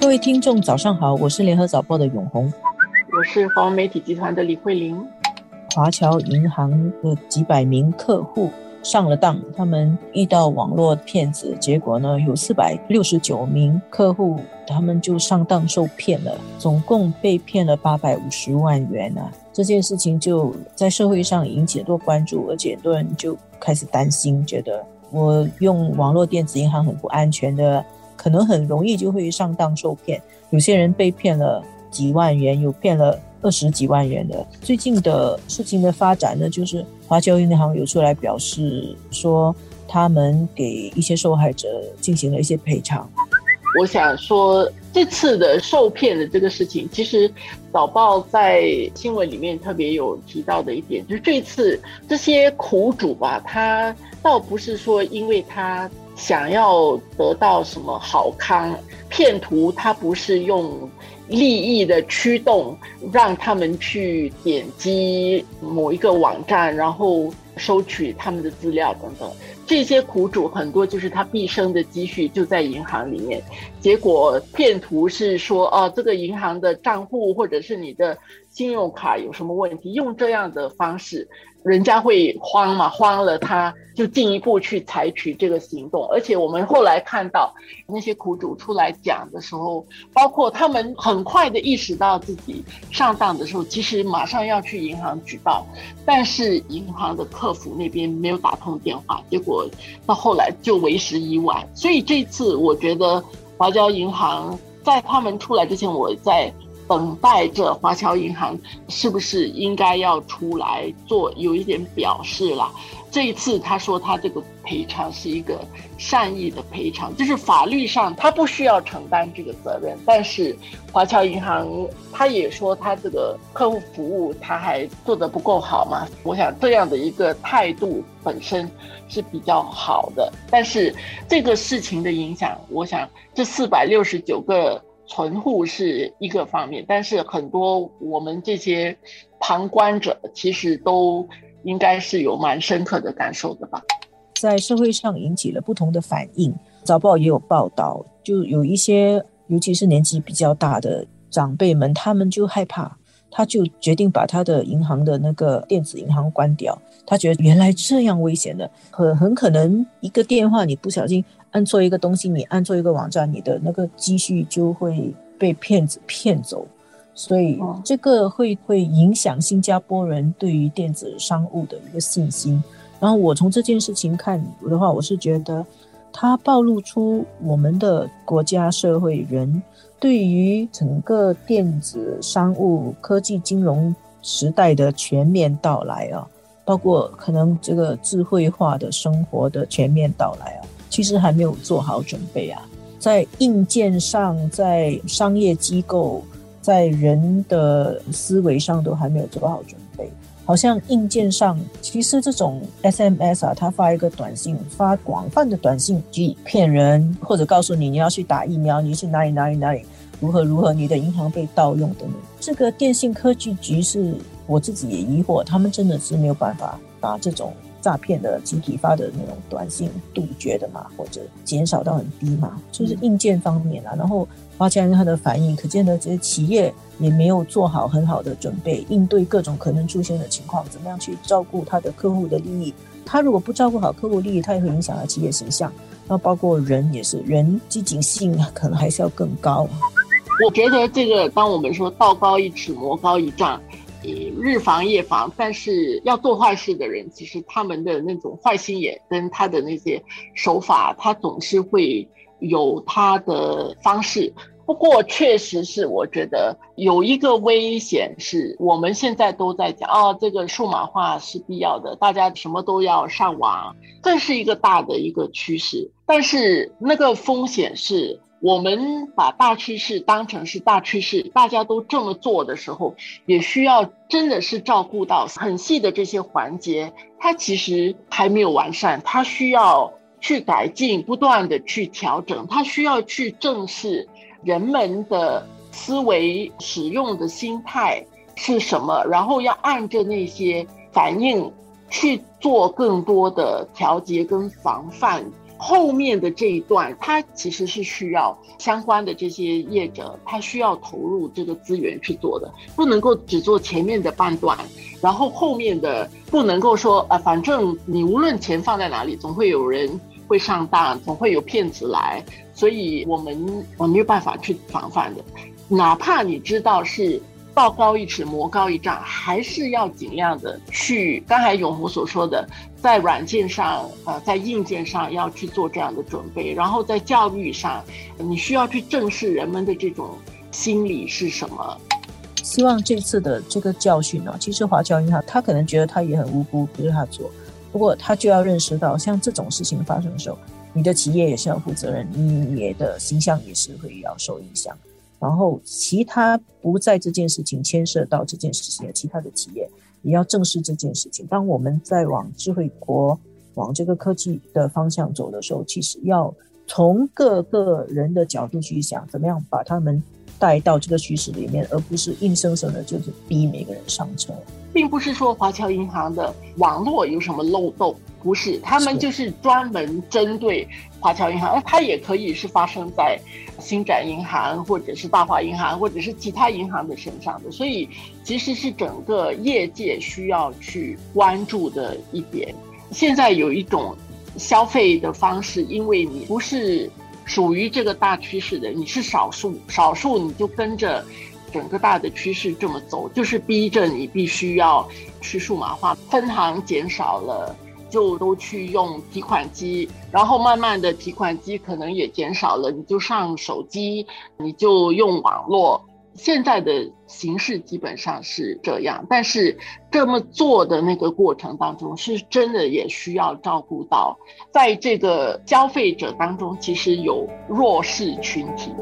各位听众，早上好，我是联合早报的永红，我是华文媒体集团的李慧玲。华侨银行的几百名客户上了当，他们遇到网络骗子，结果呢，有四百六十九名客户，他们就上当受骗了，总共被骗了八百五十万元啊！这件事情就在社会上引起很多关注，而且很多人就开始担心，觉得我用网络电子银行很不安全的。可能很容易就会上当受骗，有些人被骗了几万元，有骗了二十几万元的。最近的事情的发展呢，就是华侨银行有出来表示说，他们给一些受害者进行了一些赔偿。我想说，这次的受骗的这个事情，其实早报在新闻里面特别有提到的一点，就是这次这些苦主吧，他倒不是说因为他。想要得到什么好康？骗徒他不是用利益的驱动，让他们去点击某一个网站，然后收取他们的资料等等。这些苦主很多就是他毕生的积蓄就在银行里面，结果骗徒是说，哦，这个银行的账户或者是你的信用卡有什么问题，用这样的方式。人家会慌嘛？慌了，他就进一步去采取这个行动。而且我们后来看到那些苦主出来讲的时候，包括他们很快的意识到自己上当的时候，其实马上要去银行举报，但是银行的客服那边没有打通电话，结果到后来就为时已晚。所以这次我觉得华侨银行在他们出来之前，我在。等待着华侨银行是不是应该要出来做有一点表示了？这一次他说他这个赔偿是一个善意的赔偿，就是法律上他不需要承担这个责任，但是华侨银行他也说他这个客户服务他还做得不够好嘛？我想这样的一个态度本身是比较好的，但是这个事情的影响，我想这四百六十九个。存户是一个方面，但是很多我们这些旁观者其实都应该是有蛮深刻的感受的吧。在社会上引起了不同的反应，早报也有报道，就有一些尤其是年纪比较大的长辈们，他们就害怕，他就决定把他的银行的那个电子银行关掉。他觉得原来这样危险的，很很可能一个电话你不小心。按错一个东西，你按错一个网站，你的那个积蓄就会被骗子骗走，所以这个会会影响新加坡人对于电子商务的一个信心。然后我从这件事情看的话，我是觉得它暴露出我们的国家社会人对于整个电子商务科技金融时代的全面到来啊，包括可能这个智慧化的生活的全面到来啊。其实还没有做好准备啊，在硬件上，在商业机构，在人的思维上都还没有做好准备。好像硬件上，其实这种 SMS 啊，他发一个短信，发广泛的短信去骗人，或者告诉你你要去打疫苗，你去哪里哪里哪里，如何如何，你的银行被盗用等等。这个电信科技局是我自己也疑惑，他们真的是没有办法把这种。诈骗的集体发的那种短信杜绝的嘛，或者减少到很低嘛，就是硬件方面啊。然后花钱他的反应，可见的这些企业也没有做好很好的准备，应对各种可能出现的情况，怎么样去照顾他的客户的利益？他如果不照顾好客户利益，他也会影响到企业形象。那包括人也是，人积极性可能还是要更高。我觉得这个，当我们说道高一尺，魔高一丈。日防夜防，但是要做坏事的人，其实他们的那种坏心眼跟他的那些手法，他总是会有他的方式。不过，确实是我觉得有一个危险是，我们现在都在讲哦，这个数码化是必要的，大家什么都要上网，这是一个大的一个趋势。但是那个风险是。我们把大趋势当成是大趋势，大家都这么做的时候，也需要真的是照顾到很细的这些环节，它其实还没有完善，它需要去改进，不断的去调整，它需要去正视人们的思维、使用的心态是什么，然后要按着那些反应去做更多的调节跟防范。后面的这一段，它其实是需要相关的这些业者，他需要投入这个资源去做的，不能够只做前面的半段，然后后面的不能够说啊，反正你无论钱放在哪里，总会有人会上当，总会有骗子来，所以我们我没有办法去防范的，哪怕你知道是。道高一尺，魔高一丈，还是要尽量的去。刚才永福所说的，在软件上，呃，在硬件上要去做这样的准备，然后在教育上，你需要去正视人们的这种心理是什么。希望这次的这个教训呢，其实华侨银行他可能觉得他也很无辜，不是他做，不过他就要认识到，像这种事情发生的时候，你的企业也是要负责任，你的形象也是会要受影响。然后，其他不在这件事情牵涉到这件事情的其他的企业，也要正视这件事情。当我们在往智慧国、往这个科技的方向走的时候，其实要从各个人的角度去想，怎么样把他们带到这个趋势里面，而不是硬生生的，就是逼每个人上车。并不是说华侨银行的网络有什么漏洞，不是，他们就是专门针对华侨银行，它也可以是发生在星展银行或者是大华银行或者是其他银行的身上的，所以其实是整个业界需要去关注的一点。现在有一种消费的方式，因为你不是属于这个大趋势的，你是少数，少数你就跟着。整个大的趋势这么走，就是逼着你必须要去数码化，分行减少了，就都去用提款机，然后慢慢的提款机可能也减少了，你就上手机，你就用网络。现在的形式基本上是这样，但是这么做的那个过程当中，是真的也需要照顾到，在这个消费者当中，其实有弱势群体。